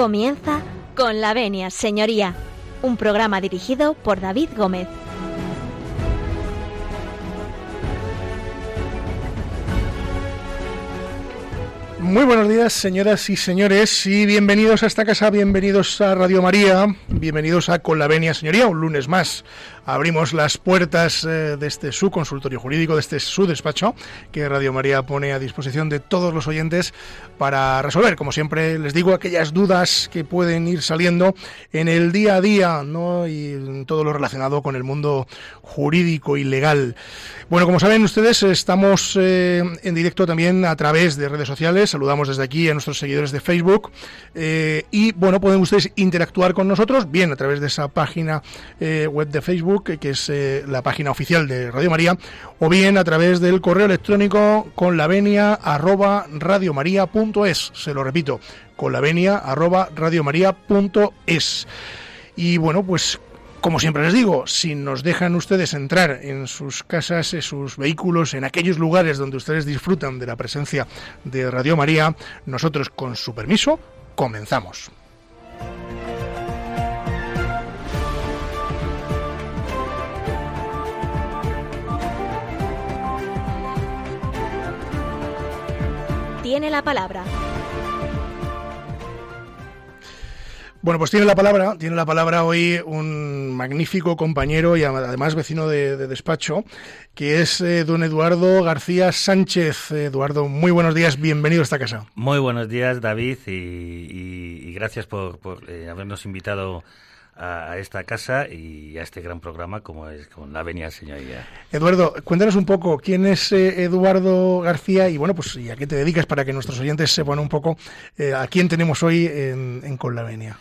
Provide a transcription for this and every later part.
Comienza con la venia, señoría, un programa dirigido por David Gómez. Muy buenos días, señoras y señores, y bienvenidos a esta casa, bienvenidos a Radio María, bienvenidos a Con la Venia, señoría, un lunes más. Abrimos las puertas eh, de este su consultorio jurídico, de este su despacho, que Radio María pone a disposición de todos los oyentes para resolver, como siempre les digo, aquellas dudas que pueden ir saliendo en el día a día. Y en todo lo relacionado con el mundo jurídico y legal. Bueno, como saben ustedes, estamos eh, en directo también a través de redes sociales. Saludamos desde aquí a nuestros seguidores de Facebook. Eh, y bueno, pueden ustedes interactuar con nosotros, bien a través de esa página web de Facebook, que es la página oficial de Radio María, o bien a través del correo electrónico con la venia arroba. Se lo repito, con la venia arroba. Y bueno, pues como siempre les digo, si nos dejan ustedes entrar en sus casas, en sus vehículos, en aquellos lugares donde ustedes disfrutan de la presencia de Radio María, nosotros con su permiso comenzamos. Tiene la palabra Bueno, pues tiene la palabra, tiene la palabra hoy un magnífico compañero y además vecino de, despacho, que es eh, don Eduardo García Sánchez. Eduardo, muy buenos días, bienvenido a esta casa. Muy buenos días, David, y, gracias por, eh, habernos invitado a, esta casa y a este gran programa como es con la Venia Señoría. Eduardo, cuéntanos un poco quién es eh, Eduardo García y bueno, pues y a qué te dedicas para que nuestros oyentes sepan un poco a quién tenemos hoy en, en Con la Venia.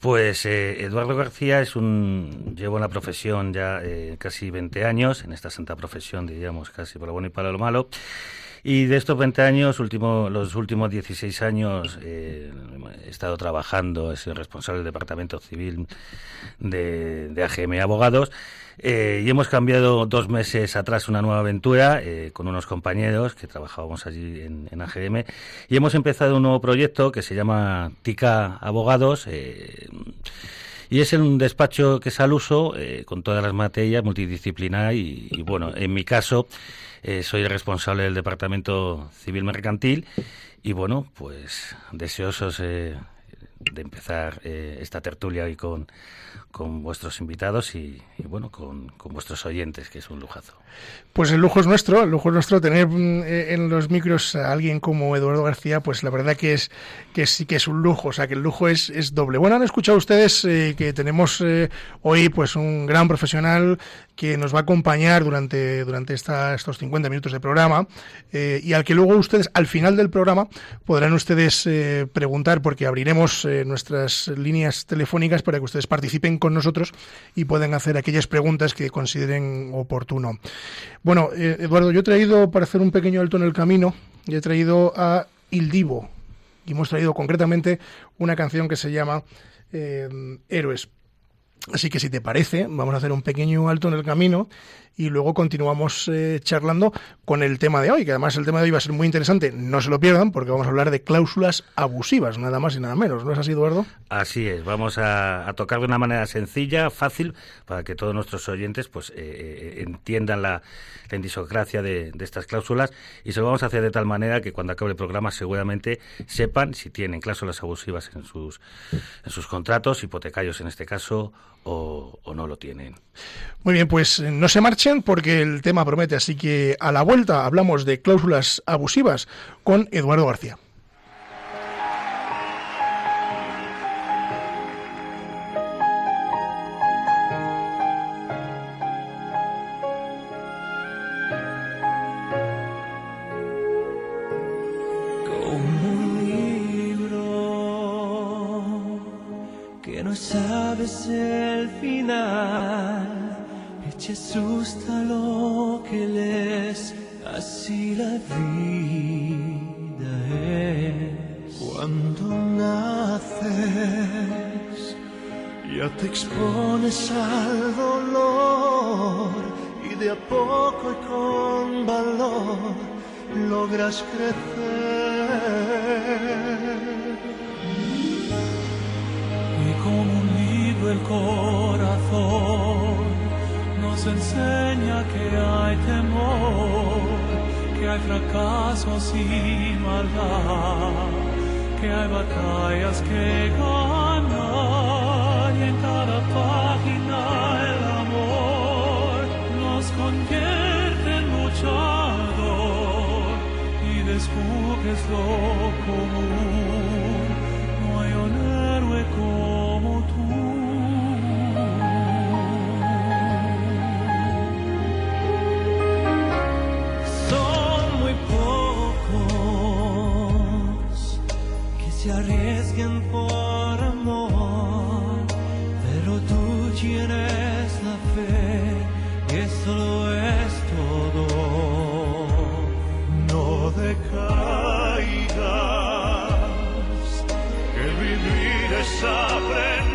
Pues eh, Eduardo García es un llevo en la profesión ya eh, casi 20 años, en esta santa profesión, diríamos, casi para lo bueno y para lo malo. Y de estos 20 años, último, los últimos 16 años, eh, he estado trabajando, he sido responsable del Departamento Civil de, AGM Abogados eh, y hemos cambiado dos meses atrás una nueva aventura eh, con unos compañeros que trabajábamos allí en, AGM y hemos empezado un nuevo proyecto que se llama TICA Abogados. Y es un despacho que es al uso con todas las materias multidisciplinar y, y bueno, en mi caso soy el responsable del Departamento Civil Mercantil y bueno, pues deseosos de empezar esta tertulia hoy con con vuestros invitados y, bueno, con, vuestros oyentes, que es un lujazo. Pues el lujo es nuestro, el lujo es nuestro tener eh, en los micros a alguien como Eduardo García, pues la verdad que es que sí que es un lujo, o sea que el lujo es, es doble. Bueno, han escuchado ustedes eh, que tenemos eh, hoy pues un gran profesional que nos va a acompañar durante, durante esta, estos 50 minutos de programa y al que luego ustedes al final del programa podrán ustedes preguntar porque abriremos nuestras líneas telefónicas para que ustedes participen con nosotros y puedan hacer aquellas preguntas que consideren oportuno. Bueno, eh, Eduardo, yo he traído, para hacer un pequeño alto en el camino, he traído a Il Divo y hemos traído concretamente una canción que se llama eh, Héroes. Así que si te parece, vamos a hacer un pequeño alto en el camino y luego continuamos eh, charlando con el tema de hoy, que además el tema de hoy va a ser muy interesante. No se lo pierdan porque vamos a hablar de cláusulas abusivas, nada más y nada menos. ¿No es así, Eduardo? Así es. Vamos a, tocar de una manera sencilla, fácil, para que todos nuestros oyentes pues eh, eh, entiendan la, la indisocracia de, estas cláusulas y se lo vamos a hacer de tal manera que cuando acabe el programa seguramente sepan si tienen cláusulas abusivas en sus, en sus contratos, hipotecarios en este caso, o, no lo tienen. Muy bien, pues no se marche porque el tema promete, así que a la vuelta hablamos de cláusulas abusivas con Eduardo García. Tienes la fe eso lo es todo. No decaigas, que vivir es aprender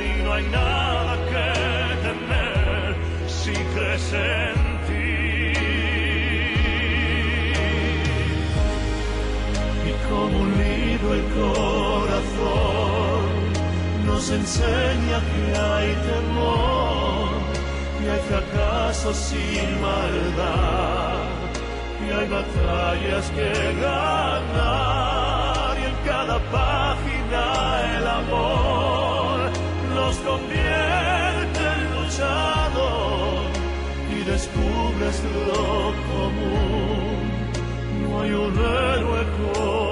y no hay nada que temer si crees nos enseña que hay temor y hay fracasos sin maldad y hay batallas que ganar y en cada página el amor nos convierte en luchador y descubres lo común. No hay un héroe como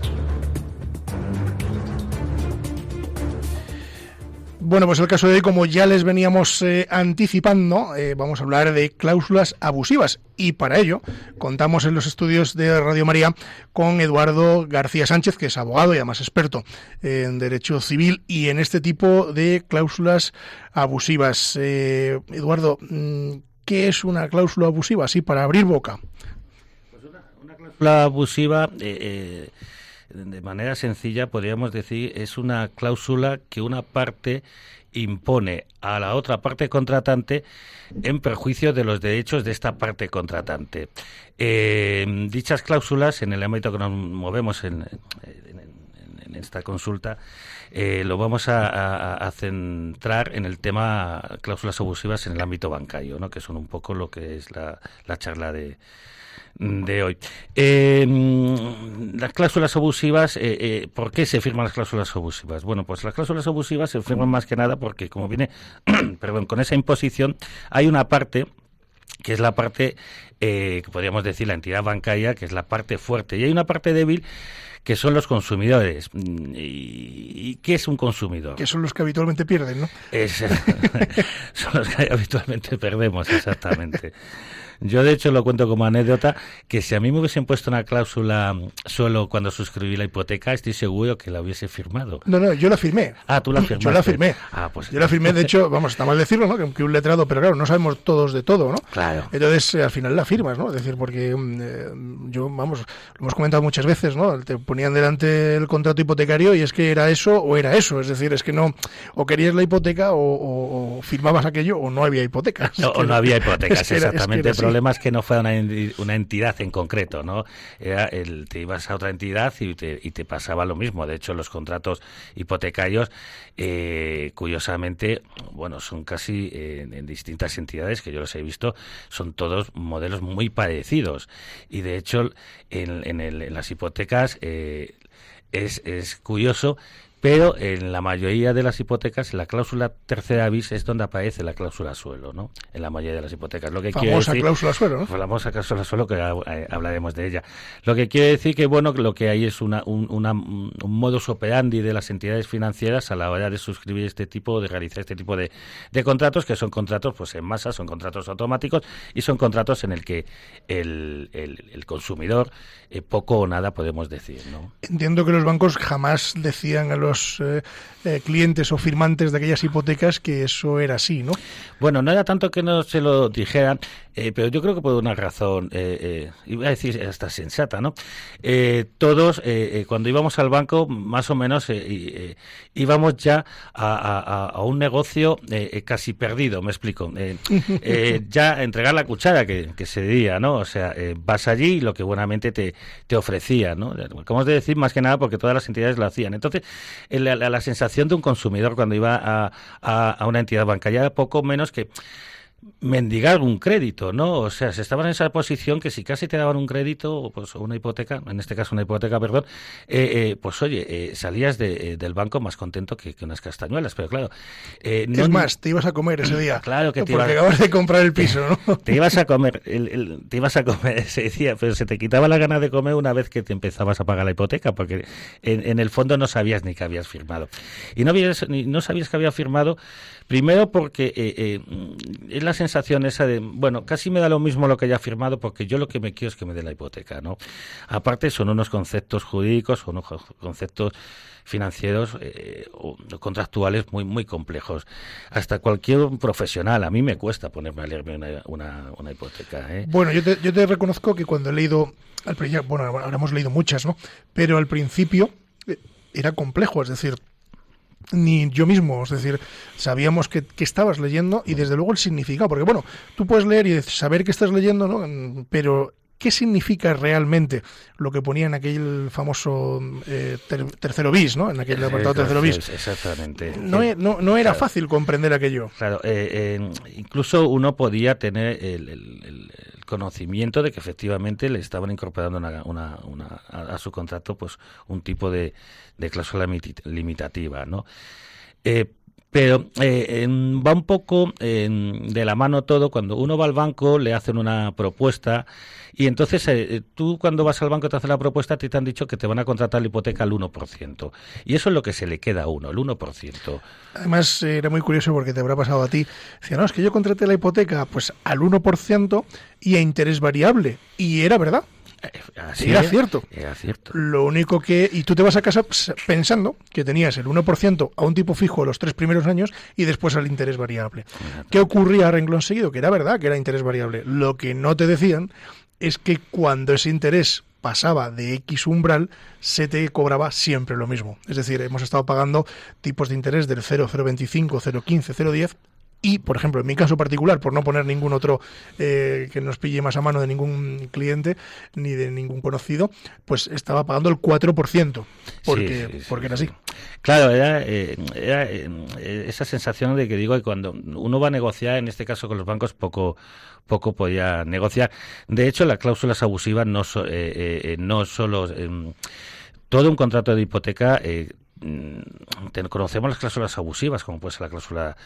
Bueno, pues el caso de hoy, como ya les veníamos eh, anticipando, eh, vamos a hablar de cláusulas abusivas. Y para ello contamos en los estudios de Radio María con Eduardo García Sánchez, que es abogado y además experto en derecho civil y en este tipo de cláusulas abusivas. Eh, Eduardo, mm, ¿qué es una cláusula abusiva? Así, para abrir boca. Una cláusula abusiva, eh, de manera sencilla, podríamos decir, es una cláusula que una parte impone a la otra parte contratante en perjuicio de los derechos de esta parte contratante. Eh, dichas cláusulas, en el ámbito que nos movemos en, en- esta consulta, eh, lo vamos a, centrar en el tema cláusulas abusivas en el ámbito bancario, ¿no? que son un poco lo que es la, la charla de, de hoy. Eh, las cláusulas abusivas, eh, eh, ¿por qué se firman las cláusulas abusivas? Bueno, pues las cláusulas abusivas se firman más que nada porque, como viene, perdón, con esa imposición, hay una parte que es la parte, eh, que podríamos decir, la entidad bancaria, que es la parte fuerte, y hay una parte débil que son los consumidores. Mm, ¿Y, y qué es un consumidor? Que son los que habitualmente pierden, ¿no? Es- son los que habitualmente perdemos, exactamente. Yo, de hecho, lo cuento como anécdota, que si a mí me hubiesen puesto una cláusula mm, solo cuando suscribí la hipoteca, estoy seguro que la hubiese firmado. No, no, yo la firmé. Ah, tú la firmaste. Yo la firmé. Ah, pues Yo la firmé, de hecho, vamos, está mal decirlo, ¿no? Que, que un letrado, pero claro, no sabemos todos de todo, ¿no? Claro. Entonces, eh, al final la firmas, ¿no? Es decir, porque mm, eh, yo, vamos, lo hemos comentado muchas veces, ¿no? Te ponían delante el contrato hipotecario y es que era eso o era eso. Es decir, es que no, o querías la hipoteca o, o, firmabas aquello o no había hipotecas. No, o no había hipotecas, es exactamente. el problema es que no fue una, entidad en concreto, ¿no? Era el, te ibas a otra entidad y te, y te pasaba lo mismo. De hecho, los contratos hipotecarios, eh, curiosamente, bueno, son casi eh, en distintas entidades que yo los he visto, son todos modelos muy parecidos. Y de hecho, en, el, en las hipotecas eh, es curioso pero en la mayoría de las hipotecas la cláusula tercera bis es donde aparece la cláusula suelo, ¿no? En la mayoría de las hipotecas. Lo que famosa decir, cláusula suelo, ¿no? Famosa cláusula suelo que eh, hablaremos de ella. Lo que quiere decir que bueno, lo que hay es una, un, una, un modus operandi de las entidades financieras a la hora de suscribir este tipo, de realizar este tipo de, de contratos, que son contratos pues en masa, son contratos automáticos y son contratos en el que el, el, el consumidor eh, poco o nada podemos decir, ¿no? Entiendo que los bancos jamás decían a los eh, eh, clientes o firmantes de aquellas hipotecas que eso era así, ¿no? Bueno, no era tanto que no se lo dijeran, eh, pero yo creo que por una razón, iba a decir hasta sensata, ¿no? todos, cuando íbamos al banco, más o menos íbamos ya a, a, a un negocio casi perdido, me explico. ya entregar la cuchara que, que se diría, ¿no? O sea, vas allí y lo que buenamente te, te ofrecía, ¿no? Como de decir, más que nada porque todas las entidades lo hacían. Entonces, la, la, sensación de un consumidor cuando iba a, a una entidad bancaria poco menos que mendigar un crédito, ¿no? O sea, se estaban en esa posición que si casi te daban un crédito, pues una hipoteca, en este caso una hipoteca, perdón, eh, eh, pues oye, eh, salías de, del banco más contento que, que, unas castañuelas, pero claro. no, es más, te ibas a comer ese día. Claro que te Porque ibas, acabas de comprar el piso, ¿no? Te ibas a comer, el, el, te ibas a comer, se decía, pero se te quitaba la gana de comer una vez que te empezabas a pagar la hipoteca, porque en, en el fondo no sabías ni que habías firmado. Y no, habías, ni, no sabías que había firmado Primero porque eh, eh, es la sensación esa de, bueno, casi me da lo mismo lo que haya firmado porque yo lo que me quiero es que me dé la hipoteca, ¿no? Aparte son unos conceptos jurídicos, son unos conceptos financieros eh, o contractuales muy muy complejos. Hasta cualquier profesional, a mí me cuesta ponerme a leerme una, una, hipoteca. Bueno, yo te, yo te reconozco que cuando he leído, al, bueno, ahora hemos leído muchas, ¿no? Pero al principio era complejo, es decir, ni yo mismo, es decir, sabíamos que, que, estabas leyendo y desde luego el significado, porque bueno, tú puedes leer y saber que estás leyendo, ¿no? Pero ¿qué significa realmente lo que ponía en aquel famoso eh, ter, tercero bis, ¿no? En aquel apartado tercero bis. Exactamente. No, e, no, no era claro. fácil comprender aquello. Claro, eh, eh, incluso uno podía tener el, el, el, conocimiento de que efectivamente le estaban incorporando una, una, una, a, su contrato pues un tipo de, de cláusula limitativa, ¿no? Eh, pero eh, va un poco eh, de la mano todo. Cuando uno va al banco, le hacen una propuesta y entonces eh, tú cuando vas al banco te hacen la propuesta, te, han dicho que te van a contratar la hipoteca al 1%. Y eso es lo que se le queda a uno, el 1%. Además, era muy curioso porque te habrá pasado a ti. Decía, no, es que yo contraté la hipoteca pues al 1% y a interés variable. Y era verdad. Así era, cierto. era cierto. Lo único que. Y tú te vas a casa pensando que tenías el 1% a un tipo fijo los tres primeros años y después al interés variable. ¿Qué ocurría a renglón seguido? Que era verdad que era interés variable. Lo que no te decían es que cuando ese interés pasaba de X umbral, se te cobraba siempre lo mismo. Es decir, hemos estado pagando tipos de interés del 0, 0,25, 0,15, 0,10 y, por ejemplo, en mi caso particular, por no poner ningún otro eh, que nos pille más a mano de ningún cliente ni de ningún conocido, pues estaba pagando el 4%, porque, sí, sí, porque era así. Claro, era, eh, era eh, esa sensación de que digo que cuando uno va a negociar, en este caso con los bancos, poco poco podía negociar. De hecho, las cláusulas abusivas no, so, eh, no solo... todo un contrato de hipoteca, conocemos las cláusulas abusivas, como puede ser la cláusula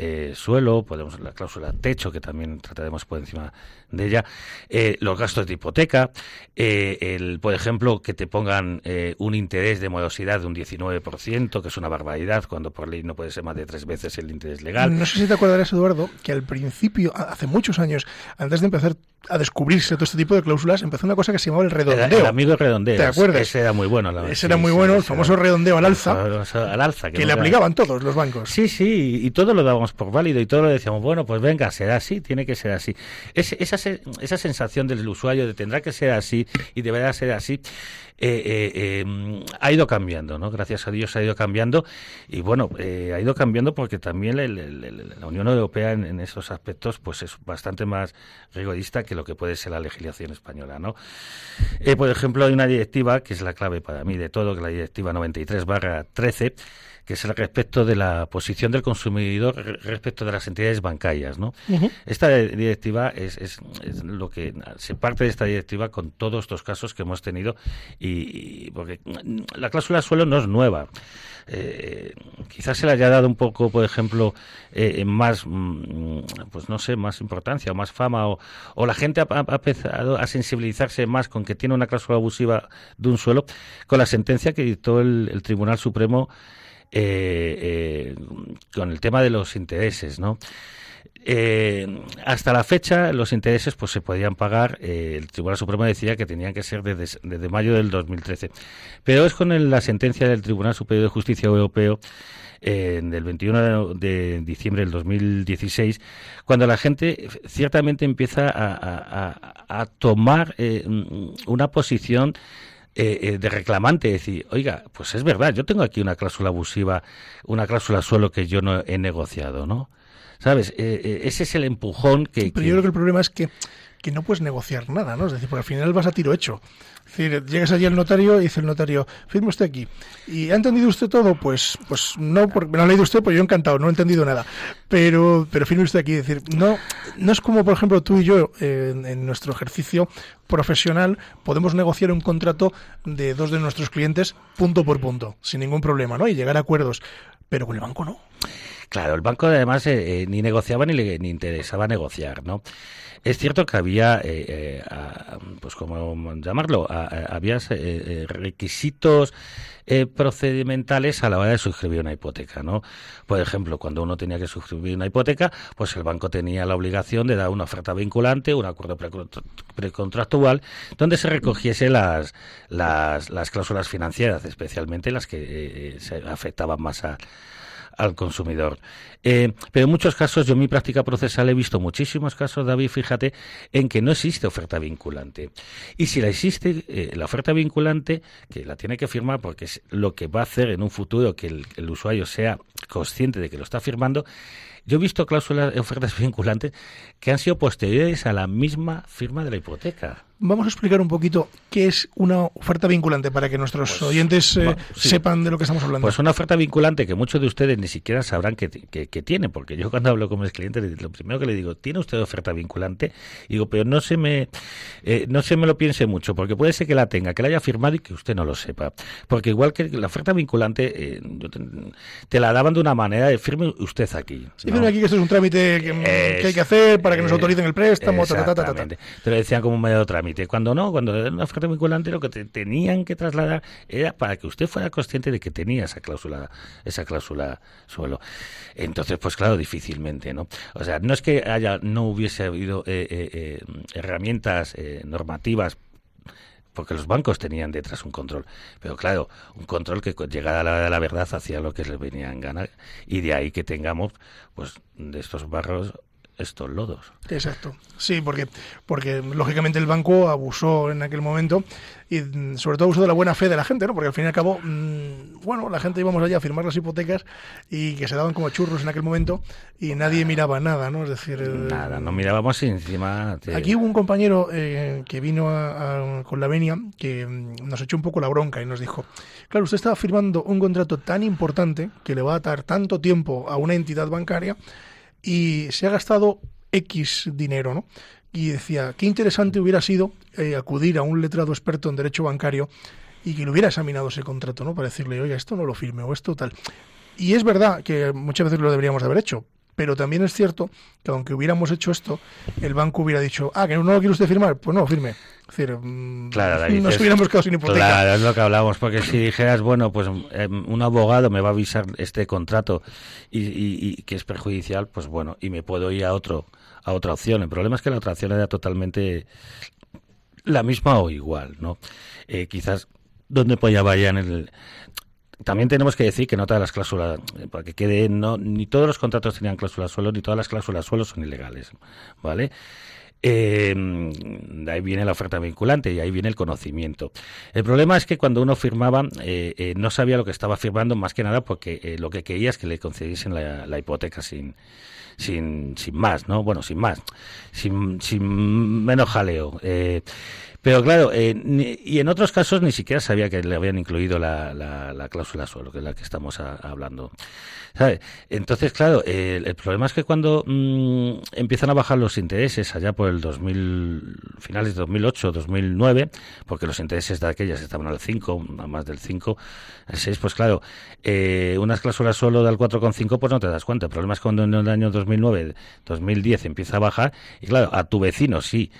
eh, suelo, podemos la cláusula techo, que también trataremos por encima de ella, eh, los gastos de hipoteca, eh, el, por ejemplo, que te pongan eh, un interés de morosidad de un 19%, que es una barbaridad, cuando por ley no puede ser más de tres veces el interés legal. No sé si te acordarás, Eduardo, que al principio, hace muchos años, antes de empezar a descubrirse todo este tipo de cláusulas, empezó una cosa que se llamaba el redondeo. El, el amigo redondeo. ¿Te acuerdas? Ese era muy bueno. La ese era muy bueno, el famoso redondeo al alza. Al alza. Que, que le aplicaban todos los bancos. Sí, sí, y todo lo dábamos por válido y todo lo decíamos, bueno, pues venga, será así, tiene que ser así. Es, esa, esa sensación del usuario de tendrá que ser así y deberá ser así, ha ido cambiando, ¿no? Gracias a Dios ha ido cambiando y bueno, eh, ha ido cambiando porque también el- el- el- la Unión Europea en, en esos aspectos pues es bastante más rigorista que lo que puede ser la legislación española, ¿no? Eh, por ejemplo, hay una directiva que es la clave para mí de todo, que es la directiva 93/13 que es el respecto de la posición del consumidor re- respecto de las entidades bancarias, ¿no? Esta directiva es, es- es lo que se parte de esta directiva con todos estos casos que hemos tenido y, y porque la cláusula suelo no es nueva. Eh, quizás se le haya dado un poco, por ejemplo, eh, más, mm, pues no sé, más importancia o más fama o, la gente ha, empezado a sensibilizarse más con que tiene una cláusula abusiva de un suelo con la sentencia que dictó el, Tribunal Supremo eh, con el tema de los intereses, ¿no? Eh, hasta la fecha los intereses pues se podían pagar eh, el Tribunal Supremo decía que tenían que ser desde, desde mayo del 2013 pero es con la sentencia del Tribunal Superior de Justicia Europeo eh, del 21 de diciembre del 2016 cuando la gente ciertamente empieza a, tomar eh, una posición de reclamante, decir, oiga, pues es verdad, yo tengo aquí una cláusula abusiva, una cláusula suelo que yo no he negociado, ¿no? ¿Sabes? Eh, eh, ese es el empujón que... Pero que- yo creo que el problema es que, que no puedes negociar nada, ¿no? Es decir, porque al final vas a tiro hecho. Es decir, llegas allí al notario y dice el notario, firme usted aquí. ¿Y ha entendido usted todo? Pues pues no, porque me lo ha leído usted, pues yo encantado, no he entendido nada. Pero pero firme usted aquí. Es decir, no, no es como, por ejemplo, tú y yo, eh, en, en nuestro ejercicio profesional, podemos negociar un contrato de dos de nuestros clientes punto por punto, sin ningún problema, ¿no? Y llegar a acuerdos. Pero con el banco no. Claro, el banco además eh, eh, ni negociaba ni le ni interesaba negociar, ¿no? Es cierto que había, eh, eh, pues como llamarlo, había eh, requisitos procedimentales a la hora de suscribir una hipoteca, ¿no? Por ejemplo, cuando uno tenía que suscribir una hipoteca, pues el banco tenía la obligación de dar una oferta vinculante, un acuerdo precontra- precontractual, donde se recogiese las, las, las cláusulas financieras, especialmente las que afectaban más a, al consumidor. Eh, pero en muchos casos, yo en mi práctica procesal he visto muchísimos casos, David, fíjate, en que no existe oferta vinculante. Y si la existe, eh, la oferta vinculante, que la tiene que firmar porque es lo que va a hacer en un futuro que el, usuario sea consciente de que lo está firmando, yo he visto cláusulas, ofertas vinculantes que han sido posteriores a la misma firma de la hipoteca. Vamos a explicar un poquito qué es una oferta vinculante para que nuestros Pues, oyentes eh, sí. sepan de lo que estamos hablando. Pues una oferta vinculante que muchos de ustedes ni siquiera sabrán que, que, que tiene, porque yo cuando hablo con mis clientes, lo primero que le digo, ¿tiene usted oferta vinculante? Y digo, pero no se me eh, no se me lo piense mucho, porque puede ser que la tenga, que la haya firmado y que usted no lo sepa. Porque igual que la oferta vinculante, eh, te, te la daban de una manera de firme usted aquí. Sí, ¿no? pero aquí que esto es un trámite que, que hay que hacer para que nos Eh, autoricen el préstamo, ta, ta, ta, ta. Te lo decían como un medio de trámite. Cuando no, cuando era una oferta vinculante, lo que te tenían que trasladar era para que usted fuera consciente de que tenía esa cláusula, esa cláusula suelo. Entonces, pues claro, difícilmente, ¿no? O sea, no es que haya, no hubiese habido eh, eh, eh, herramientas eh, normativas porque los bancos tenían detrás un control. Pero claro, un control que llegada a la la verdad hacía lo que les venía en gana. Y de ahí que tengamos, pues, de estos barros, estos lodos. Exacto. Sí, porque, porque lógicamente el banco abusó en aquel momento y mm, sobre todo abusó de la buena fe de la gente, ¿no? Porque al fin y al cabo, mm, bueno, la gente íbamos allá a firmar las hipotecas y que se daban como churros en aquel momento y nadie miraba nada, ¿no? Es decir, el- Nada, no mirábamos encima... Aquí hubo un compañero eh, que vino a- a- con la venia que mm, nos echó un poco la bronca y nos dijo, claro, usted estaba firmando un contrato tan importante que le va a atar tanto tiempo a una entidad bancaria y se ha gastado X dinero, ¿no? Y decía, qué interesante hubiera sido eh, acudir a un letrado experto en derecho bancario y que le hubiera examinado ese contrato, ¿no? Para decirle, oiga, esto no lo firme o esto tal. Y es verdad que muchas veces lo deberíamos de haber hecho, pero también es cierto que aunque hubiéramos hecho esto, el banco hubiera dicho, ah, que no lo quiere usted firmar, pues no firme. Es decir, mm, Claro, David, nos hubiéramos quedado sin hipoteca. Claro, es lo que hablamos, porque si dijeras, bueno, pues eh, un abogado me va a avisar este contrato y, y- y que es perjudicial, pues bueno, y me puedo ir a otro a otra opción. El problema es que la otra opción era totalmente la misma o igual, ¿no? Eh, quizás donde apoyaba ya en el también tenemos que decir que no todas las cláusulas, para que quede, no, ni todos los contratos tenían cláusulas suelo, ni todas las cláusulas suelo son ilegales, ¿vale? Eh, de ahí viene la oferta vinculante y ahí viene el conocimiento. El problema es que cuando uno firmaba eh, eh, no sabía lo que estaba firmando más que nada porque eh, lo que quería es que le concediesen la, hipoteca sin, sin, sin más, ¿no? Bueno, sin más, sin, sin menos jaleo. Eh, pero claro, y en otros casos ni siquiera sabía que le habían incluido la, la, la cláusula suelo, que es la que estamos hablando. ¿Sabe? Entonces, claro, el, el problema es que cuando mm, empiezan a bajar los intereses allá por el 2000, finales de 2008, 2009, porque los intereses de aquellas estaban al 5, a más del 5, al 6, pues claro, eh, unas cláusulas solo del 4,5 pues no te das cuenta. El problema es cuando en el año 2009, 2010 empieza a bajar y claro, a tu vecino sí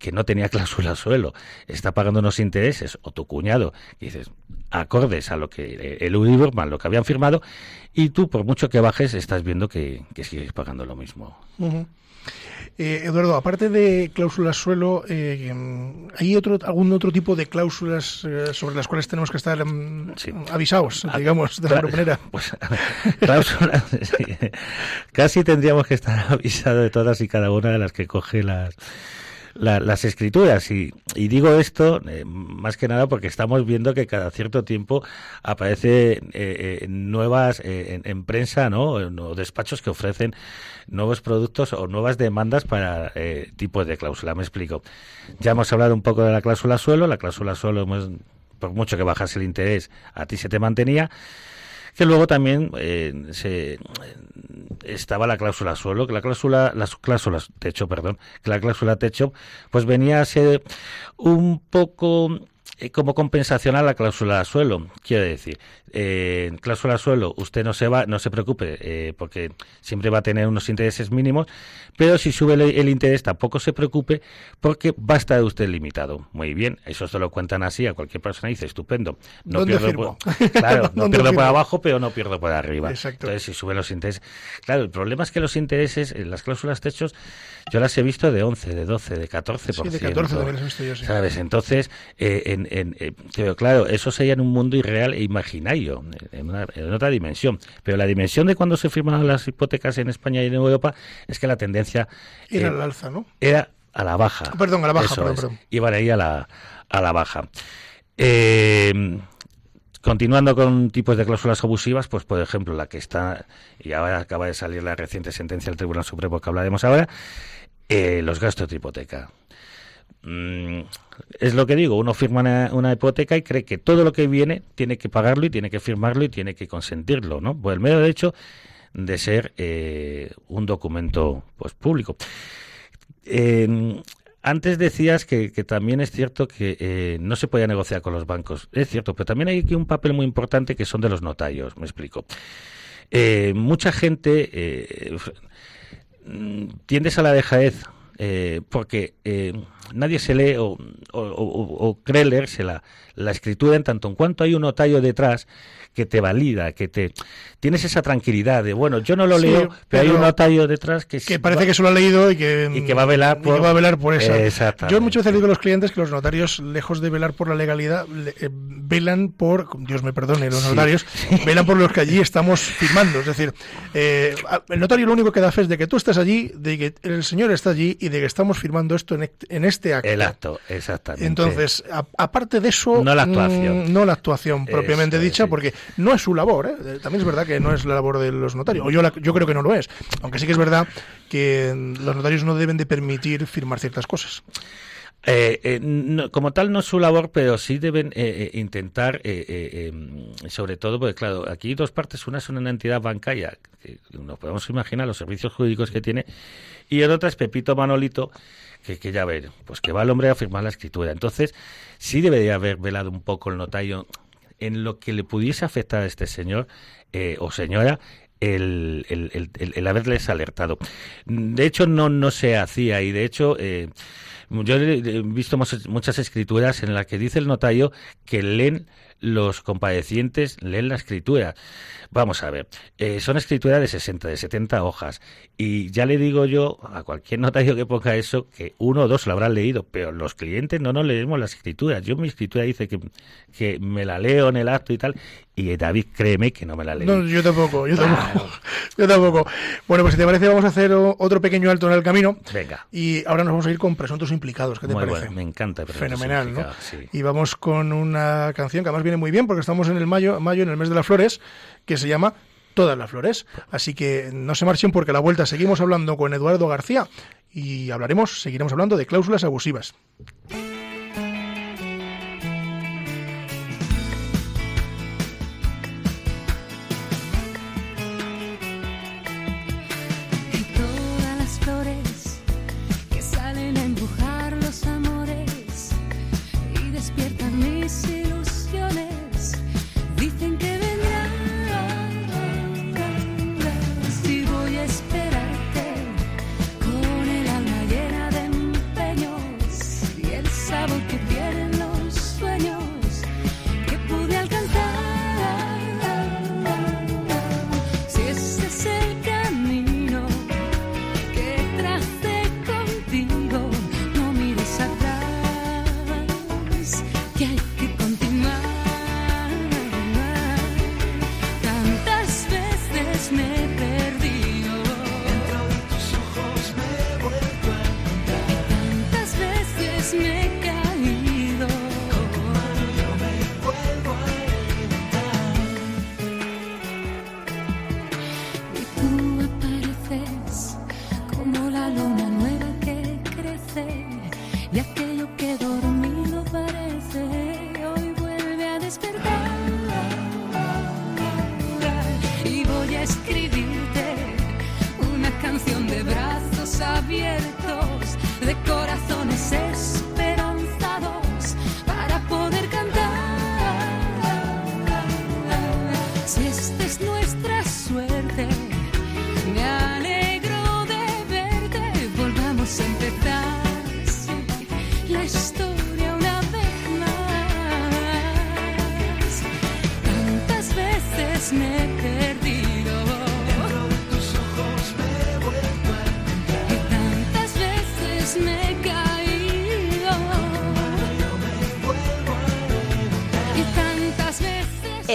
que no tenía cláusula suelo, está pagando unos intereses, o tu cuñado, que dices, acordes a lo que eh, el Euribor lo que habían firmado, y tú, por mucho que bajes, estás viendo que, sigues pagando lo mismo. Ujú. Eh, Eduardo, aparte de cláusulas suelo, eh, ¿hay otro, algún otro tipo de cláusulas eh, sobre las cuales tenemos que estar Sí. avisados, Ah, digamos, de alguna manera? Pues, cláusulas, sí. Casi tendríamos que estar avisados de todas y cada una de las que coge las, la- las escrituras. Y, y digo esto eh, más que nada porque estamos viendo que cada cierto tiempo aparece eh, eh, nuevas eh, en, en prensa, ¿no? O despachos que ofrecen nuevos productos o nuevas demandas para eh, tipos de cláusula. Me explico. Ya hemos hablado un poco de la cláusula suelo. La cláusula suelo, por mucho que bajase el interés, a ti se te mantenía que luego también eh, se estaba la cláusula suelo, que la cláusula, las cláusulas techo, perdón, que la cláusula techo, pues venía a ser un poco como compensación a la cláusula suelo. Quiero decir, eh, en cláusula suelo usted no se va, no se preocupe, eh, porque siempre va a tener unos intereses mínimos, pero si sube el, el interés tampoco se preocupe, porque va a estar usted limitado. Muy bien, eso se lo cuentan así a cualquier persona y dice, estupendo. No ¿Dónde pierdo por- claro, no ¿Dónde pierdo por abajo, pero no pierdo por arriba. Exacto. Entonces, si suben los intereses. Claro, el problema es que los intereses, en las cláusulas techos, yo las he visto de 11, de 12, de 14%. Sí, de 14 también las he visto yo, sí. ¿Sabes? Entonces, eh, en, en, eh, pero claro, eso sería en un mundo irreal e imaginario, en, una- en otra dimensión. Pero la dimensión de cuando se firmaban las hipotecas en España y en Europa es que la tendencia Era eh, al alza, ¿no? era a la baja. Perdón, a la baja, Eso perdón, es. perdón. Iban ahí a la, a la baja. Eh, continuando con tipos de cláusulas abusivas, pues por ejemplo, la que está, y ahora acaba de salir la reciente sentencia del Tribunal Supremo que hablaremos ahora, eh, los gastos de hipoteca. Mm, es lo que digo, uno firma una, hipoteca y cree que todo lo que viene tiene que pagarlo y tiene que firmarlo y tiene que consentirlo, ¿no? Por el de hecho de ser eh, un documento pues público. Antes decías que, que también es cierto que eh, no se podía negociar con los bancos. Es cierto, pero también hay aquí un papel muy importante que son de los notarios. Me explico. Mucha gente tiendes a la dejadez eh, porque eh, nadie se lee o, o- o- o cree leerse la, la escritura en tanto en cuanto hay un notario detrás que te valida, que te tienes esa tranquilidad de bueno, yo no lo Sí, leo, pero, hay un notario detrás que, Que parece va- que se lo ha leído y que, Y que va a velar y por- que va a velar por esa. Yo muchas veces digo a los clientes que los notarios, lejos de velar por la legalidad, le- eh, velan por, Dios me perdone, los Sí. notarios, velan por los que allí estamos firmando. Es decir, eh, el notario lo único que da fe es de que tú estás allí, de que el señor está allí y de que estamos firmando esto en, en este acto. el acto, exactamente. Entonces, a- aparte de eso, No la actuación. mm, no la actuación propiamente es, dicha, sí. porque no es su labor. ¿eh? Eh, También es verdad que no es la labor de los notarios, o yo, la- yo creo que no lo es. Aunque sí que es verdad que mm, los notarios no deben de permitir firmar ciertas cosas. Eh, eh, no- como tal no es su labor, pero sí deben eh, intentar, eh, sobre todo, porque claro, aquí hay dos partes. Una es una entidad bancaria, que nos podemos imaginar los servicios jurídicos que tiene, y el otra es Pepito Manolito, que, ya ver, pues que va el hombre a firmar la escritura. Entonces, sí debería haber velado un poco el notario en lo que le pudiese afectar a este señor eh, o señora el, el, el- haberles alertado. De hecho, no, no se hacía y de hecho... eh, yo he visto muchas escrituras en las que dice el notario que leen los compadecientes leen la escritura. Vamos a ver, eh, son escrituras de 60, de 70 hojas. Y ya le digo yo a cualquier notario que ponga eso, que uno o dos lo habrán leído, pero los clientes no nos leemos las escrituras. Yo mi escritura dice que, que me la leo en el acto y tal, y David, créeme que no me la leo. No, yo tampoco, yo tampoco. Yo tampoco. Bueno, pues si te parece, vamos a hacer otro pequeño alto en el camino. Venga. Y ahora nos vamos a ir con presuntos implicados. ¿Qué te Muy parece? bueno, me encanta. Fenomenal, ¿no? Sí. Y vamos con una canción que además viene muy bien porque estamos en el mayo, mayo en el mes de las flores, que se llama Todas las flores. Así que no se marchen porque a la vuelta seguimos hablando con Eduardo García y hablaremos, seguiremos hablando de cláusulas abusivas.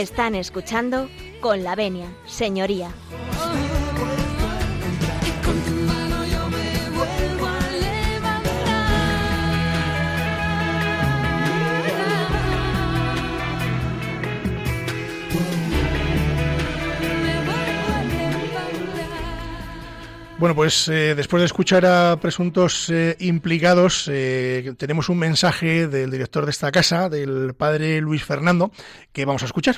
Están escuchando con la venia, señoría. Bueno, pues eh, después de escuchar a presuntos eh, implicados, eh, tenemos un mensaje del director de esta casa, del padre Luis Fernando, que vamos a escuchar.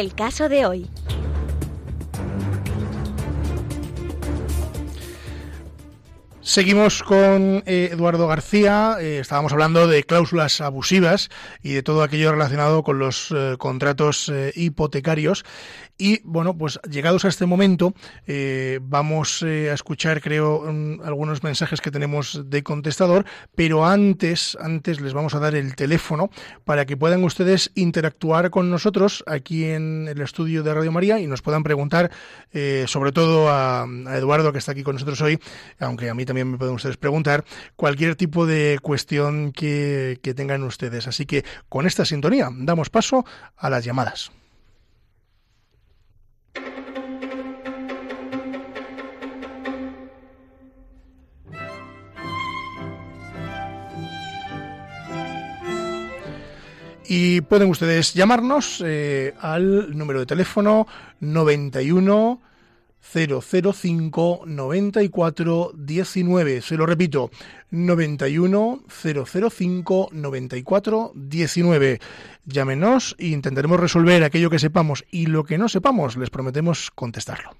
El caso de hoy. Seguimos con eh, Eduardo García. eh, estábamos hablando de cláusulas abusivas y de todo aquello relacionado con los eh, contratos hipotecarios. Y bueno, pues llegados a este momento, eh, vamos eh, a escuchar, creo, mm, algunos mensajes que tenemos de contestador, pero antes, antes les vamos a dar el teléfono para que puedan ustedes interactuar con nosotros aquí en el estudio de Radio María y nos puedan preguntar, eh, sobre todo a, a Eduardo, que está aquí con nosotros hoy, aunque a mí también me pueden ustedes preguntar, cualquier tipo de cuestión que, que tengan ustedes. Así que con esta sintonía damos paso a las llamadas. Y pueden ustedes llamarnos eh, al número de teléfono 91 005 94 19. Se lo repito, 91 005 94 19. Llámenos e intentaremos resolver aquello que sepamos y lo que no sepamos les prometemos contestarlo.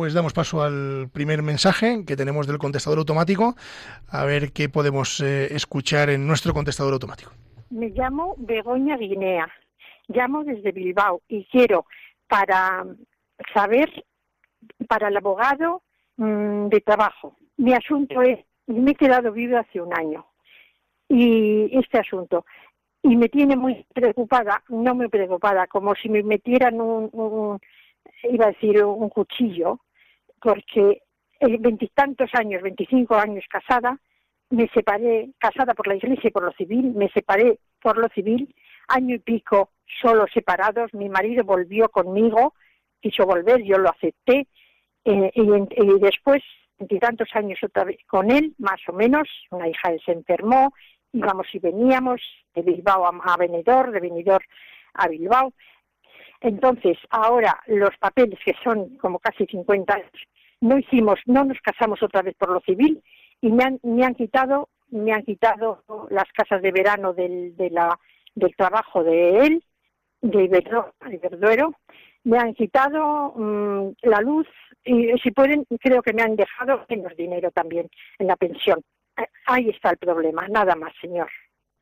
Pues damos paso al primer mensaje que tenemos del contestador automático, a ver qué podemos eh, escuchar en nuestro contestador automático. Me llamo Begoña Guinea, llamo desde Bilbao y quiero para saber, para el abogado mmm, de trabajo, mi asunto es, me he quedado viva hace un año y este asunto, y me tiene muy preocupada, no muy preocupada, como si me metieran un, un iba a decir un cuchillo, porque veintitantos años, veinticinco años casada, me separé, casada por la iglesia y por lo civil, me separé por lo civil, año y pico solo separados, mi marido volvió conmigo, quiso volver, yo lo acepté, eh, y, después, veintitantos años otra vez con él, más o menos, una hija se enfermó, íbamos y veníamos de Bilbao a, a Benidorm, de Benidorm a Bilbao, entonces, ahora los papeles, que son como casi 50 años, no hicimos, no nos casamos otra vez por lo civil y me han, me han quitado, me han quitado las casas de verano del, de la, del trabajo de él, de Iberduero, me han quitado mmm, la luz y si pueden, creo que me han dejado menos dinero también en la pensión. Ahí está el problema, nada más, señor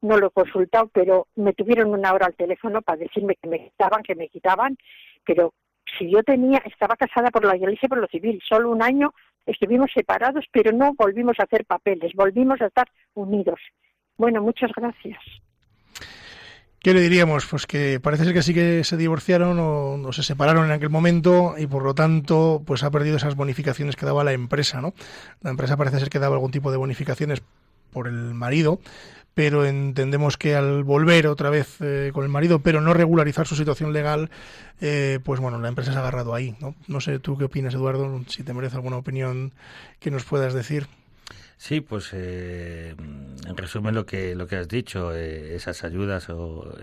no lo he consultado, pero me tuvieron una hora al teléfono para decirme que me quitaban, que me quitaban, pero si yo tenía, estaba casada por la iglesia y por lo civil, solo un año estuvimos separados, pero no volvimos a hacer papeles, volvimos a estar unidos. Bueno, muchas gracias. ¿Qué le diríamos? Pues que parece ser que sí que se divorciaron o, o, se separaron en aquel momento y por lo tanto pues ha perdido esas bonificaciones que daba la empresa, ¿no? La empresa parece ser que daba algún tipo de bonificaciones por el marido, pero entendemos que al volver otra vez eh, con el marido, pero no regularizar su situación legal, eh, pues bueno, la empresa se ha agarrado ahí. ¿no? no sé tú qué opinas, Eduardo, si te merece alguna opinión que nos puedas decir. Sí, pues eh, en resumen lo que lo que has dicho, eh, esas ayudas o,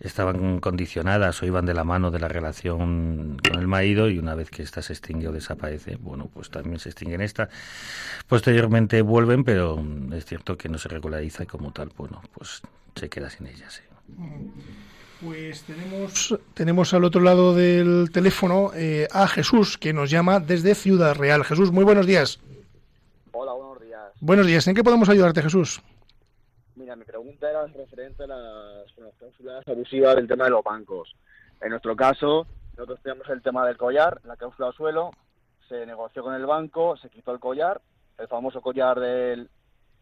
estaban condicionadas o iban de la mano de la relación con el marido y una vez que ésta se extingue o desaparece, bueno, pues también se extinguen esta. Posteriormente vuelven, pero es cierto que no se regulariza y como tal, bueno, pues se queda sin ellas. Sí. Pues tenemos, tenemos al otro lado del teléfono eh, a Jesús, que nos llama desde Ciudad Real. Jesús, muy buenos días. Hola, buenos días. Buenos días. ¿En qué podemos ayudarte, Jesús? Mi pregunta era referente a las, las cláusulas abusivas del tema de los bancos. En nuestro caso, nosotros tenemos el tema del collar, la cláusula suelo, se negoció con el banco, se quitó el collar, el famoso collar del...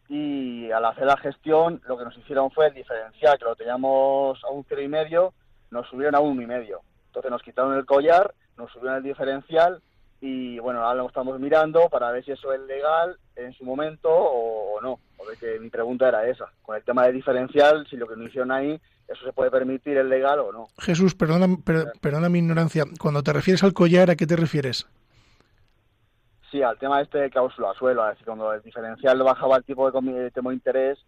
Y al hacer la gestión, lo que nos hicieron fue el diferencial, que lo teníamos a un cero y medio, nos subieron a un y medio. Entonces nos quitaron el collar, nos subieron el diferencial y bueno, ahora lo estamos mirando para ver si eso es legal en su momento o, o no. Porque mi pregunta era esa, con el tema de diferencial, si lo que nos hicieron ahí, eso se puede permitir, es legal o no. Jesús, perdona, per, perdona mi ignorancia, cuando te refieres al collar, ¿a qué te refieres? Sí, al tema este de cláusula suelo, es decir, cuando el diferencial bajaba el tipo de, de, de interés,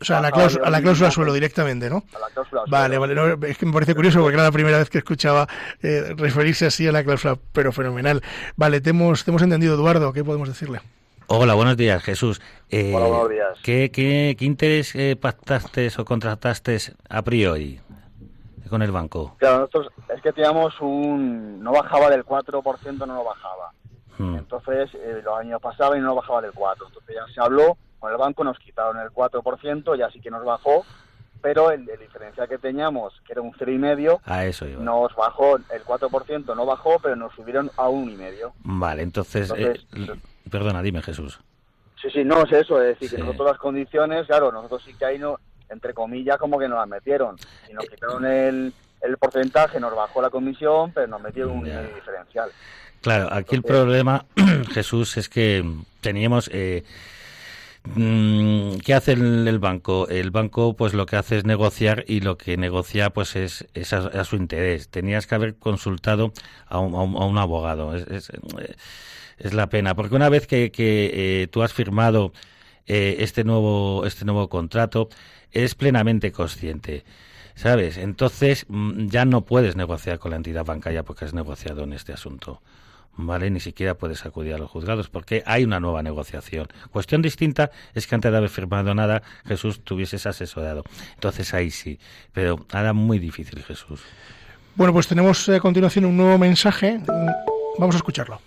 o sea, a la, cláusula, a la cláusula suelo directamente, ¿no? A la cláusula vale, suelo. vale. No, es que me parece curioso porque era la primera vez que escuchaba eh, referirse así a la cláusula, pero fenomenal. Vale, te hemos, te hemos entendido, Eduardo. ¿Qué podemos decirle? Hola, buenos días, Jesús. Eh, Hola, buenos días. ¿Qué, qué, qué interés eh, pactaste o contrataste a priori con el banco? Claro, nosotros es que teníamos un... no bajaba del 4%, no lo bajaba. Hmm. Entonces, eh, los años pasaban y no bajaba del 4%. Entonces ya se habló con el banco, nos quitaron el 4%, ya sí que nos bajó, pero el, el diferencial que teníamos, que era un 0,5, A eso iba. nos bajó, el 4% no bajó, pero nos subieron a un y medio. Vale, entonces, Entonces, eh, perdona, dime Jesús. Sí, sí, no es eso, es decir, Sí. que nosotros las condiciones, claro, nosotros sí que ahí no, entre comillas, como que nos las metieron. Y nos quitaron el, el porcentaje, nos bajó la comisión, pero nos metieron un diferencial. Claro, aquí el problema, Jesús, es que teníamos... Eh, ¿Qué hace el, el banco? El banco pues lo que hace es negociar y lo que negocia pues es, a, su interés. Tenías que haber consultado a un, abogado. Eh, es la pena, porque una vez que, que, eh, tú has firmado eh, este nuevo este nuevo contrato, eres plenamente consciente. ¿Sabes? Entonces mm, ya no puedes negociar con la entidad bancaria porque has negociado en este asunto. ¿Vale? Ni siquiera puedes acudir a los juzgados porque hay una nueva negociación. Cuestión distinta es que antes de haber firmado nada, Jesús tuvieses asesorado. Entonces ahí sí. Pero nada muy difícil, Jesús. Bueno, pues tenemos eh, a continuación un nuevo mensaje. Mm, Vamos a escucharlo.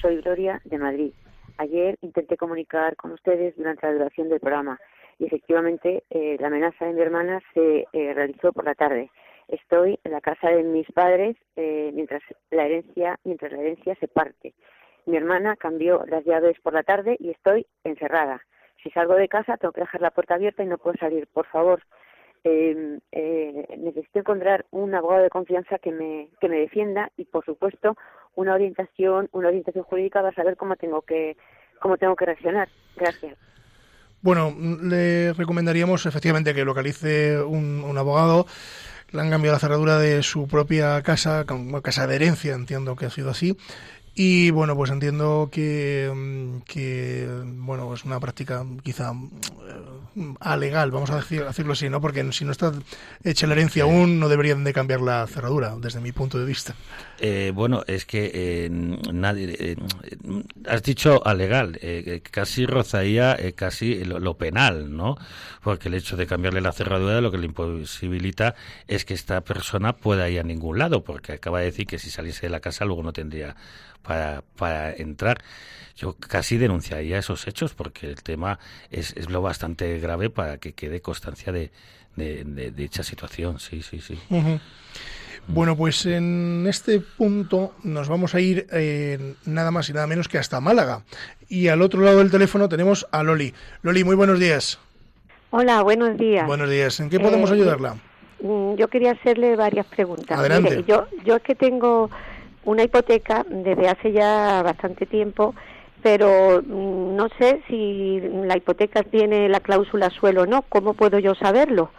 Soy Gloria de Madrid. Ayer intenté comunicar con ustedes durante la duración del programa y efectivamente eh, la amenaza de mi hermana se eh, realizó por la tarde. Estoy en la casa de mis padres eh, mientras la herencia mientras la herencia se parte. Mi hermana cambió las llaves por la tarde y estoy encerrada. Si salgo de casa tengo que dejar la puerta abierta y no puedo salir. Por favor, eh, eh, necesito encontrar un abogado de confianza que me que me defienda y por supuesto una orientación una orientación jurídica para saber cómo tengo que cómo tengo que reaccionar gracias Bueno, le recomendaríamos efectivamente que localice un, un abogado. Le han cambiado la cerradura de su propia casa, como casa de herencia, entiendo que ha sido así. Y bueno, pues entiendo que, mm, que bueno, es una práctica quizá eh, alegal, vamos a decir, decirlo así, ¿no? Porque si no está hecha la herencia aún, no deberían de cambiar la cerradura, desde mi punto de vista. Eh, bueno, es que eh, nadie. eh, has dicho alegal, eh, casi rozaría eh, casi lo, lo penal, ¿no? Porque el hecho de cambiarle la cerradura lo que le imposibilita es que esta persona pueda ir a ningún lado, porque acaba de decir que si saliese de la casa luego no tendría para, para entrar. Yo casi denunciaría esos hechos porque el tema es, es lo bastante grave para que quede constancia de, de, de dicha situación. Sí, sí, sí. Bueno, pues en este punto nos vamos a ir eh, nada más y nada menos que hasta Málaga. Y al otro lado del teléfono tenemos a Loli. Loli, muy buenos días. Hola, buenos días. Buenos días. ¿En qué podemos Eh, ayudarla? Mm, Yo quería hacerle varias preguntas. Adelante. Mire, yo, yo es que tengo una hipoteca desde hace ya bastante tiempo, pero mm, no sé si la hipoteca tiene la cláusula suelo o no. ¿Cómo puedo yo saberlo?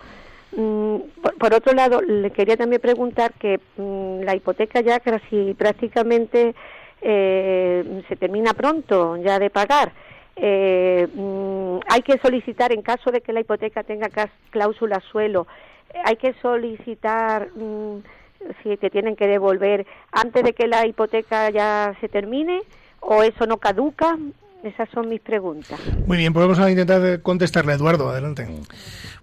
Mm, Por, por otro lado, le quería también preguntar que mm, la hipoteca ya casi prácticamente eh, se termina pronto ya de pagar. Eh, hay que solicitar, en caso de que la hipoteca tenga cláusula suelo, eh, hay que solicitar si te tienen que devolver antes de que la hipoteca ya se termine o eso no caduca. Esas son mis preguntas. Muy bien, pues vamos a intentar contestarle. Eduardo, adelante.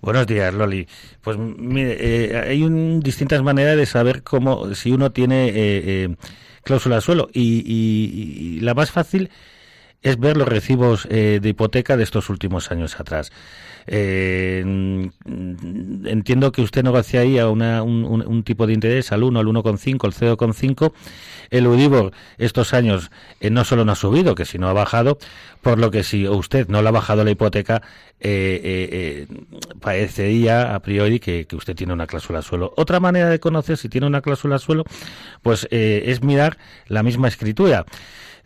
Buenos días, Loli. Pues mire, eh, hay un- distintas maneras de saber cómo, si uno tiene eh, eh, cláusula de suelo. Y, y- y la más fácil es ver los recibos eh, de hipoteca de estos últimos años atrás. Eh, entiendo que usted negocia ahí a una- un, tipo de interés al 1, al 1,5, al 0,5. El Udibor estos años eh, no solo no ha subido, que si no ha bajado, por lo que si usted no le ha bajado la hipoteca, eh, parecería a priori que, que usted tiene una cláusula suelo. Otra manera de conocer si tiene una cláusula suelo, pues es mirar la misma escritura.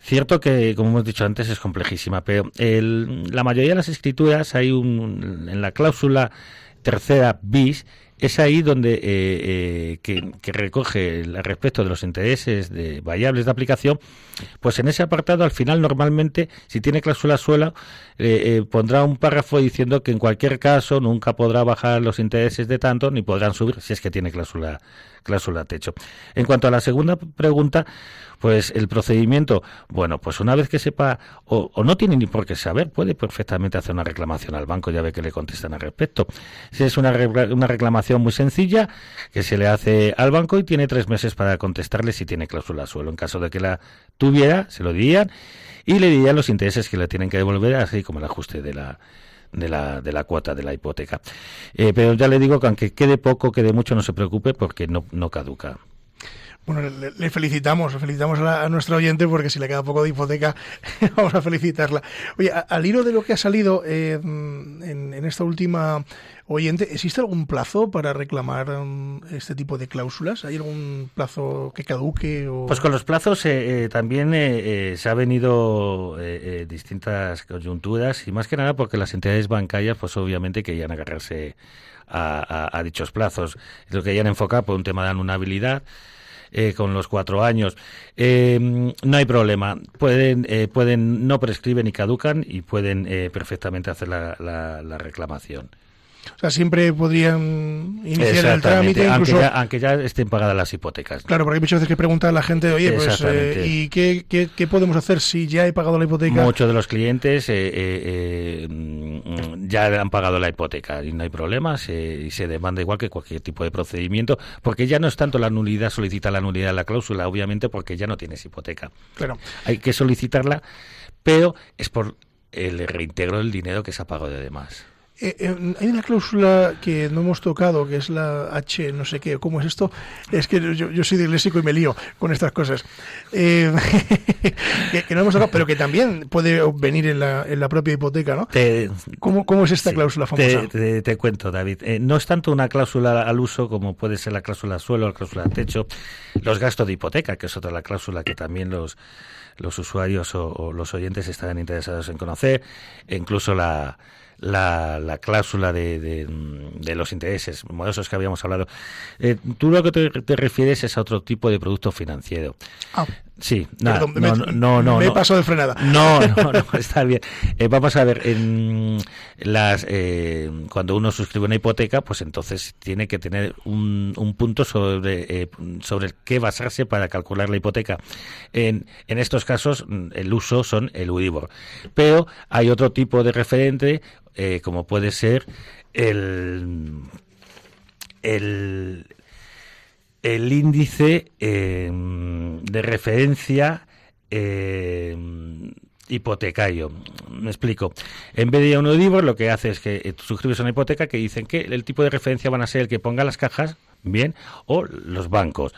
Cierto que, como hemos dicho antes, es complejísima, pero el- la mayoría de las escrituras hay un, en la cláusula tercera bis, es ahí donde eh, eh, que, recoge el respecto de los intereses de variables de aplicación, pues en ese apartado al final normalmente si tiene cláusula suelo eh, eh, pondrá un párrafo diciendo que en cualquier caso nunca podrá bajar los intereses de tanto ni podrán subir si es que tiene cláusula cláusula techo. En cuanto a la segunda pregunta, pues el procedimiento, bueno, pues una vez que sepa, o, o no tiene ni por qué saber, puede perfectamente hacer una reclamación al banco, ya ve que le contestan al respecto. Si es una, una reclamación muy sencilla, que se le hace al banco y tiene tres meses para contestarle si tiene cláusula suelo. En caso de que la tuviera, se lo dirían y le dirían los intereses que le tienen que devolver, así como el ajuste de la de la, de la cuota de la hipoteca. Eh, pero ya le digo que aunque quede poco, quede mucho, no se preocupe porque no, no caduca. Bueno, le, le felicitamos, felicitamos a, la- a nuestra oyente porque si le queda poco de hipoteca, vamos a felicitarla. Oye, al hilo de lo que ha salido eh, en, en esta última oyente, ¿existe algún plazo para reclamar mm, este tipo de cláusulas? ¿Hay algún plazo que caduque? Pues con los plazos eh, eh, también eh, eh, se ha venido distintas coyunturas y más que nada porque las entidades bancarias pues obviamente querían agarrarse a, a- a dichos plazos. Lo querían enfocar por un tema de anulabilidad. Eh, con los cuatro años. Eh, no hay problema. Pueden, eh, pueden, no prescriben y caducan y pueden eh, perfectamente hacer la, la- la reclamación. O sea, siempre podrían iniciar el trámite, aunque, incluso... ya, aunque ya estén pagadas las hipotecas. Claro, porque hay muchas veces que pregunta a la gente, oye, pues, eh, ¿y qué, qué, qué podemos hacer si ya he pagado la hipoteca? Muchos de los clientes eh, eh, eh, ya han pagado la hipoteca y no hay problemas y se demanda igual que cualquier tipo de procedimiento porque ya no es tanto la nulidad, solicita la nulidad de la cláusula, obviamente porque ya no tienes hipoteca. Claro. Hay que solicitarla, pero es por el reintegro del dinero que se ha pagado de demás. Eh, eh, hay una cláusula que no hemos tocado, que es la H, no sé qué, ¿cómo es esto? Es que yo, yo soy disléxico y me lío con estas cosas. Eh, que, que no hemos tocado, pero que también puede venir en la, en la propia hipoteca, ¿no? Te- ¿Cómo, cómo es esta cláusula famosa? Te, te- te cuento, David. No es tanto una cláusula al uso como puede ser la cláusula suelo, la cláusula techo, los gastos de hipoteca, que es otra la cláusula que también los, los usuarios o, o los oyentes están interesados en conocer, e incluso la, la, la cláusula de, de, los intereses morosos que habíamos hablado. Eh, tú lo que te, refieres es a otro tipo de producto financiero. Ah, Sí, nada, Perdón, no, me- no, no, no, me he no. pasado de frenada. No, no, no, está bien. Eh, vamos a ver, en las, eh, cuando uno suscribe una hipoteca, pues entonces tiene que tener un, un punto sobre, eh, sobre el que basarse para calcular la hipoteca. En, en estos casos, mm, el uso son el Euribor. Pero hay otro tipo de referente, eh, como puede ser el, el, el índice eh, de referencia eh, hipotecario. Me explico. En vez de un Euribor, lo que hace es que eh, tú suscribes una hipoteca que dicen que el tipo de referencia van a ser el que ponga las cajas, bien, o los bancos,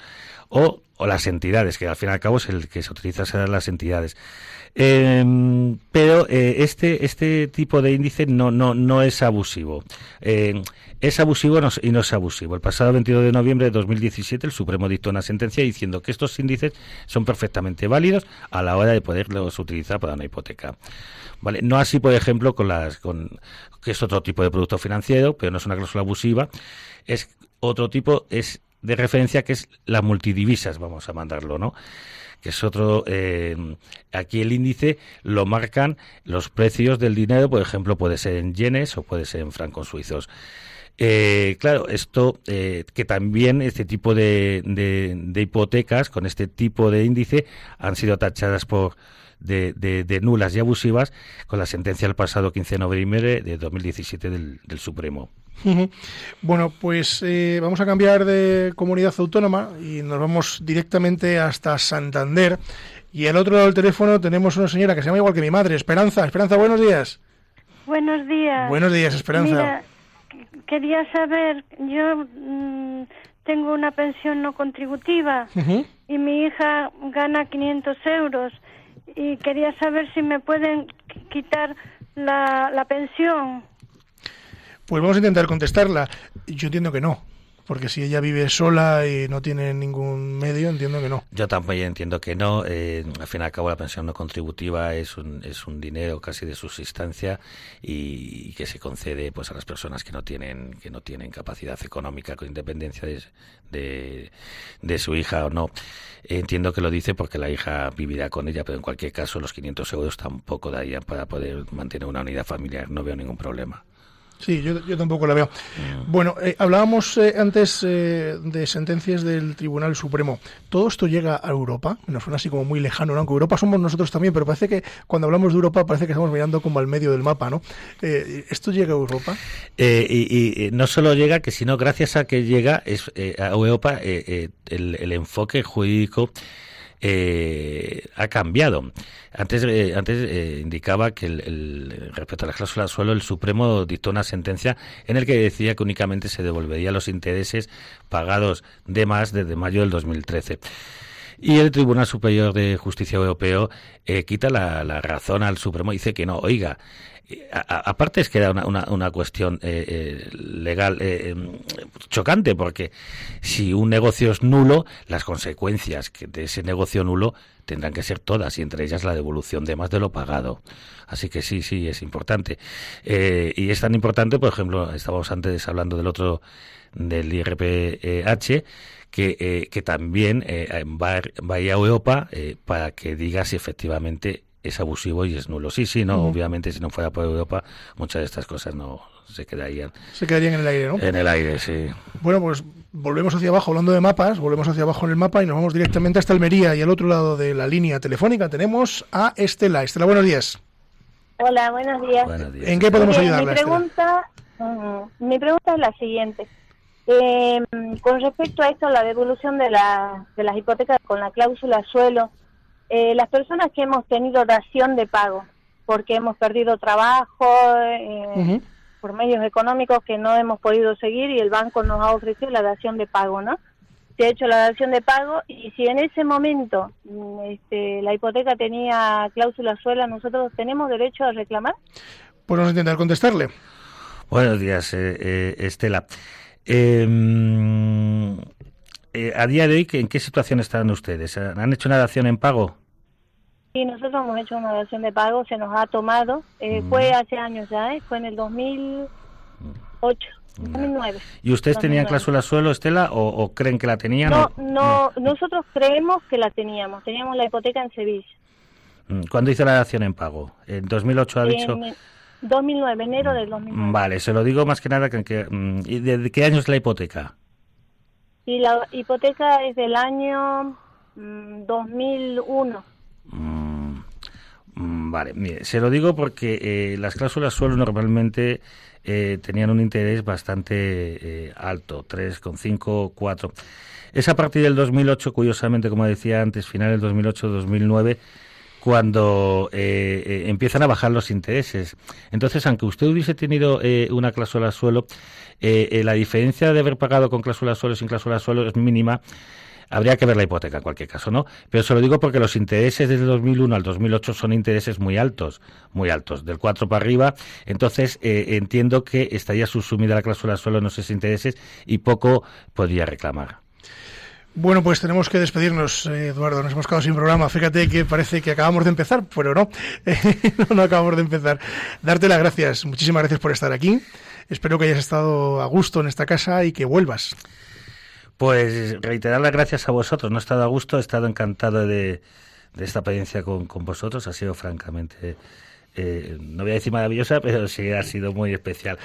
o, o las entidades, que al fin y al cabo es el que se utiliza serán las entidades. Eh, pero eh, este este tipo de índice no no no es abusivo. Eh, es abusivo y no es abusivo. El pasado 22 de noviembre de 2017 el Supremo dictó una sentencia diciendo que estos índices son perfectamente válidos a la hora de poderlos utilizar para una hipoteca. Vale, no así por ejemplo con las con que es otro tipo de producto financiero, pero no es una cláusula abusiva, es otro tipo es de referencia que es la multidivisas, vamos a mandarlo, ¿no? Que es otro, eh, aquí el índice lo marcan los precios del dinero, por ejemplo, puede ser en yenes o puede ser en francos suizos. Eh, claro, esto eh, que también este tipo de, de, hipotecas con este tipo de índice han sido tachadas por de, de, de nulas y abusivas con la sentencia del pasado 15 de noviembre de 2017 del, del Supremo. Bueno, pues eh, vamos a cambiar de comunidad autónoma y nos vamos directamente hasta Santander. Y al otro lado del teléfono tenemos una señora que se llama igual que mi madre, Esperanza. Esperanza, buenos días. Buenos días. Buenos días, Esperanza. Mira, quería saber, yo mm, tengo una pensión no contributiva y mi hija gana 500 euros y quería saber si me pueden qu- quitar la, la pensión. Pues vamos a intentar contestarla. Yo entiendo que no, porque si ella vive sola y no tiene ningún medio, entiendo que no. Yo tampoco entiendo que no. eh, al fin y al cabo, la pensión no contributiva es un, es un dinero casi de subsistencia y, que se concede pues a las personas que no tienen que no tienen capacidad económica con independencia de, de, de su hija o no. Entiendo que lo dice porque la hija vivirá con ella, pero en cualquier caso los 500 euros tampoco darían para poder mantener una unidad familiar. No veo ningún problema. Sí, yo, yo tampoco la veo. Bueno, eh, hablábamos eh, antes eh, de sentencias del Tribunal Supremo. ¿Todo esto llega a Europa? Nos suena así como muy lejano, ¿no? Aunque Europa somos nosotros también, pero parece que cuando hablamos de Europa parece que estamos mirando como al medio del mapa, ¿no? Eh, ¿Esto llega a Europa? Y, y, no solo llega, que sino gracias a que llega es, a Europa el, el enfoque jurídico eh, ha cambiado. Antes, eh, antes eh, indicaba que el, el- respecto a la cláusula suelo, el Supremo dictó una sentencia en el que decía que únicamente se devolverían los intereses pagados de más desde mayo del 2013. Y el Tribunal Superior de Justicia Europeo eh, quita la, razón al Supremo y dice que no, oiga, eh, aparte es que era una, una, una cuestión eh, eh, legal eh, em, chocante, porque si un negocio es nulo, las consecuencias de ese negocio nulo tendrán que ser todas, y entre ellas la devolución de más de lo pagado. Así que sí, sí, es importante. Eh, y es tan importante, por ejemplo, estábamos antes hablando del otro, del IRPH, que, eh, que también eh, va, va a Europa eh, para que diga si efectivamente es abusivo y es nulo. Sí, sí, no, obviamente si no fuera por Europa, muchas de estas cosas no se quedarían Se quedarían en el aire, ¿no? en el aire, sí. Bueno, pues volvemos hacia abajo, hablando de mapas, volvemos hacia abajo en el mapa y nos vamos directamente hasta Almería y al otro lado de la línea telefónica tenemos a Estela. Estela, buenos días. Hola, buenos días. ¿En qué podemos ayudarle, Mi Estela? pregunta, mm, mi pregunta es la siguiente. Eh, con respecto a esto, la devolución de, la, de las hipotecas con la cláusula suelo, eh, las personas que hemos tenido dación de pago, porque hemos perdido trabajo eh, por medios económicos que no hemos podido seguir y el banco nos ha ofrecido la dación de pago, ¿no? Se ha hecho la dación de pago y si en ese momento mm, este, la hipoteca tenía cláusula suelo, nosotros tenemos derecho a reclamar. Pues vamos a intentar contestarle. Buenos días, eh, eh, Estela. Eh, mm, eh, a día de hoy, ¿en qué situación están ustedes? ¿Han hecho una dación en pago? Sí, nosotros hemos hecho una dación de pago, se nos ha tomado, eh, Mm. fue hace años ya, ¿eh? fue en el 2008, 2009. ¿Y ustedes tenían 2009. cláusula suelo, Estela, o, o creen que la tenían? No, no, nosotros creemos que la teníamos, teníamos la hipoteca en Sevilla. Mm, ¿Cuándo hizo la dación en pago? ¿En 2008 ha dicho? En 2009, enero del 2009. Vale, se lo digo más que nada que... que, mm, ¿Y de qué año es la hipoteca? Y la hipoteca es del año mm, 2001. Mm, Vale, mire, se lo digo porque eh, las cláusulas suelo normalmente eh, tenían un interés bastante eh, alto, 3,5, 4. Es a partir del 2008, curiosamente, como decía antes, final del 2008-2009, cuando eh, eh, empiezan a bajar los intereses. Entonces, aunque usted hubiese tenido eh, una cláusula suelo, eh, eh, la diferencia de haber pagado con cláusula suelo y sin cláusula suelo es mínima. Habría que ver la hipoteca en cualquier caso, ¿no? Pero se lo digo porque los intereses desde el 2001 al 2008 son intereses muy altos, muy altos, del 4 para arriba. Entonces, eh, entiendo que estaría subsumida la cláusula suelo en esos intereses y poco podría reclamar. Bueno, pues tenemos que despedirnos, eh, Eduardo. Nos hemos quedado sin programa. Fíjate que parece que acabamos de empezar, pero no, no, no acabamos de empezar. Darte las gracias. Muchísimas gracias por estar aquí. Espero que hayas estado a gusto en esta casa y que vuelvas. Pues reiterar las gracias a vosotros. No he estado a gusto, he estado encantado de, de esta experiencia con, con vosotros. Ha sido francamente, eh, no voy a decir maravillosa, pero sí ha sido muy especial.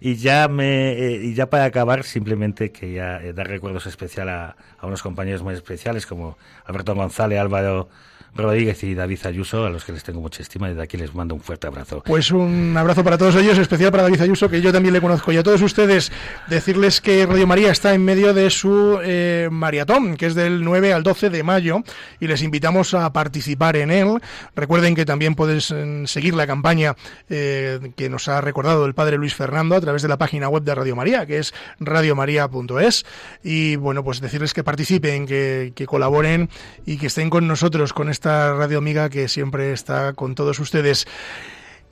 Y ya me, eh, y ya para acabar, simplemente quería eh, dar recuerdos especial a, a unos compañeros muy especiales como Alberto González, Álvaro Rodríguez y David Ayuso, a los que les tengo mucha estima desde aquí les mando un fuerte abrazo. Pues un abrazo para todos ellos, especial para David Ayuso, que yo también le conozco. Y a todos ustedes, decirles que Radio María está en medio de su eh, maratón, que es del 9 al 12 de mayo, y les invitamos a participar en él. Recuerden que también pueden seguir la campaña eh, que nos ha recordado el padre Luis Fernando a través de la página web de Radio María, que es radiomaria.es. Y bueno, pues decirles que participen, que, colaboren y que estén con nosotros, con esta radio amiga que siempre está con todos ustedes.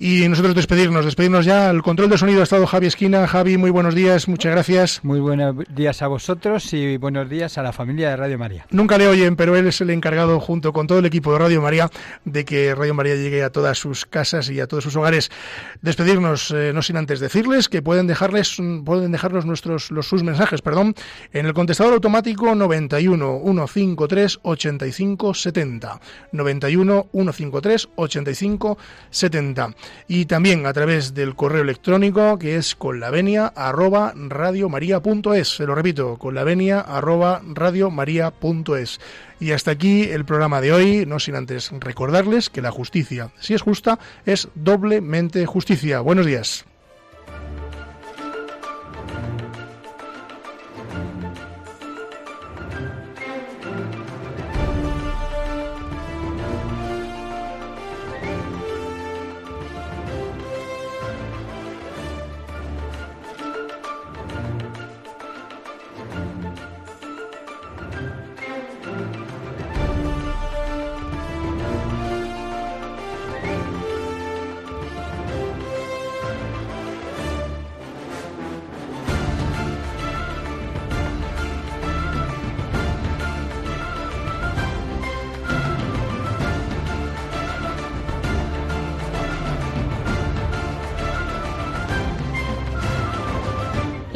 Y nosotros despedirnos, despedirnos ya. El control de sonido ha estado Javi Esquina. Javi, muy buenos días, muchas gracias. Muy buenos días a vosotros y buenos días a la familia de Radio María. Nunca le oyen, pero él es el encargado, junto con todo el equipo de Radio María, de que Radio María llegue a todas sus casas y a todos sus hogares. Despedirnos, eh, no sin antes decirles que pueden dejarles, pueden dejarnos nuestros, los, sus mensajes, perdón, en el contestador automático 91 153 85 70. 91 153 85 70 y también a través del correo electrónico que es conlavenia arroba radiomaria.es. Se lo repito, conlavenia arroba radiomaria.es. Y hasta aquí el programa de hoy, no sin antes recordarles que la justicia, si es justa, es doblemente justicia. Buenos días.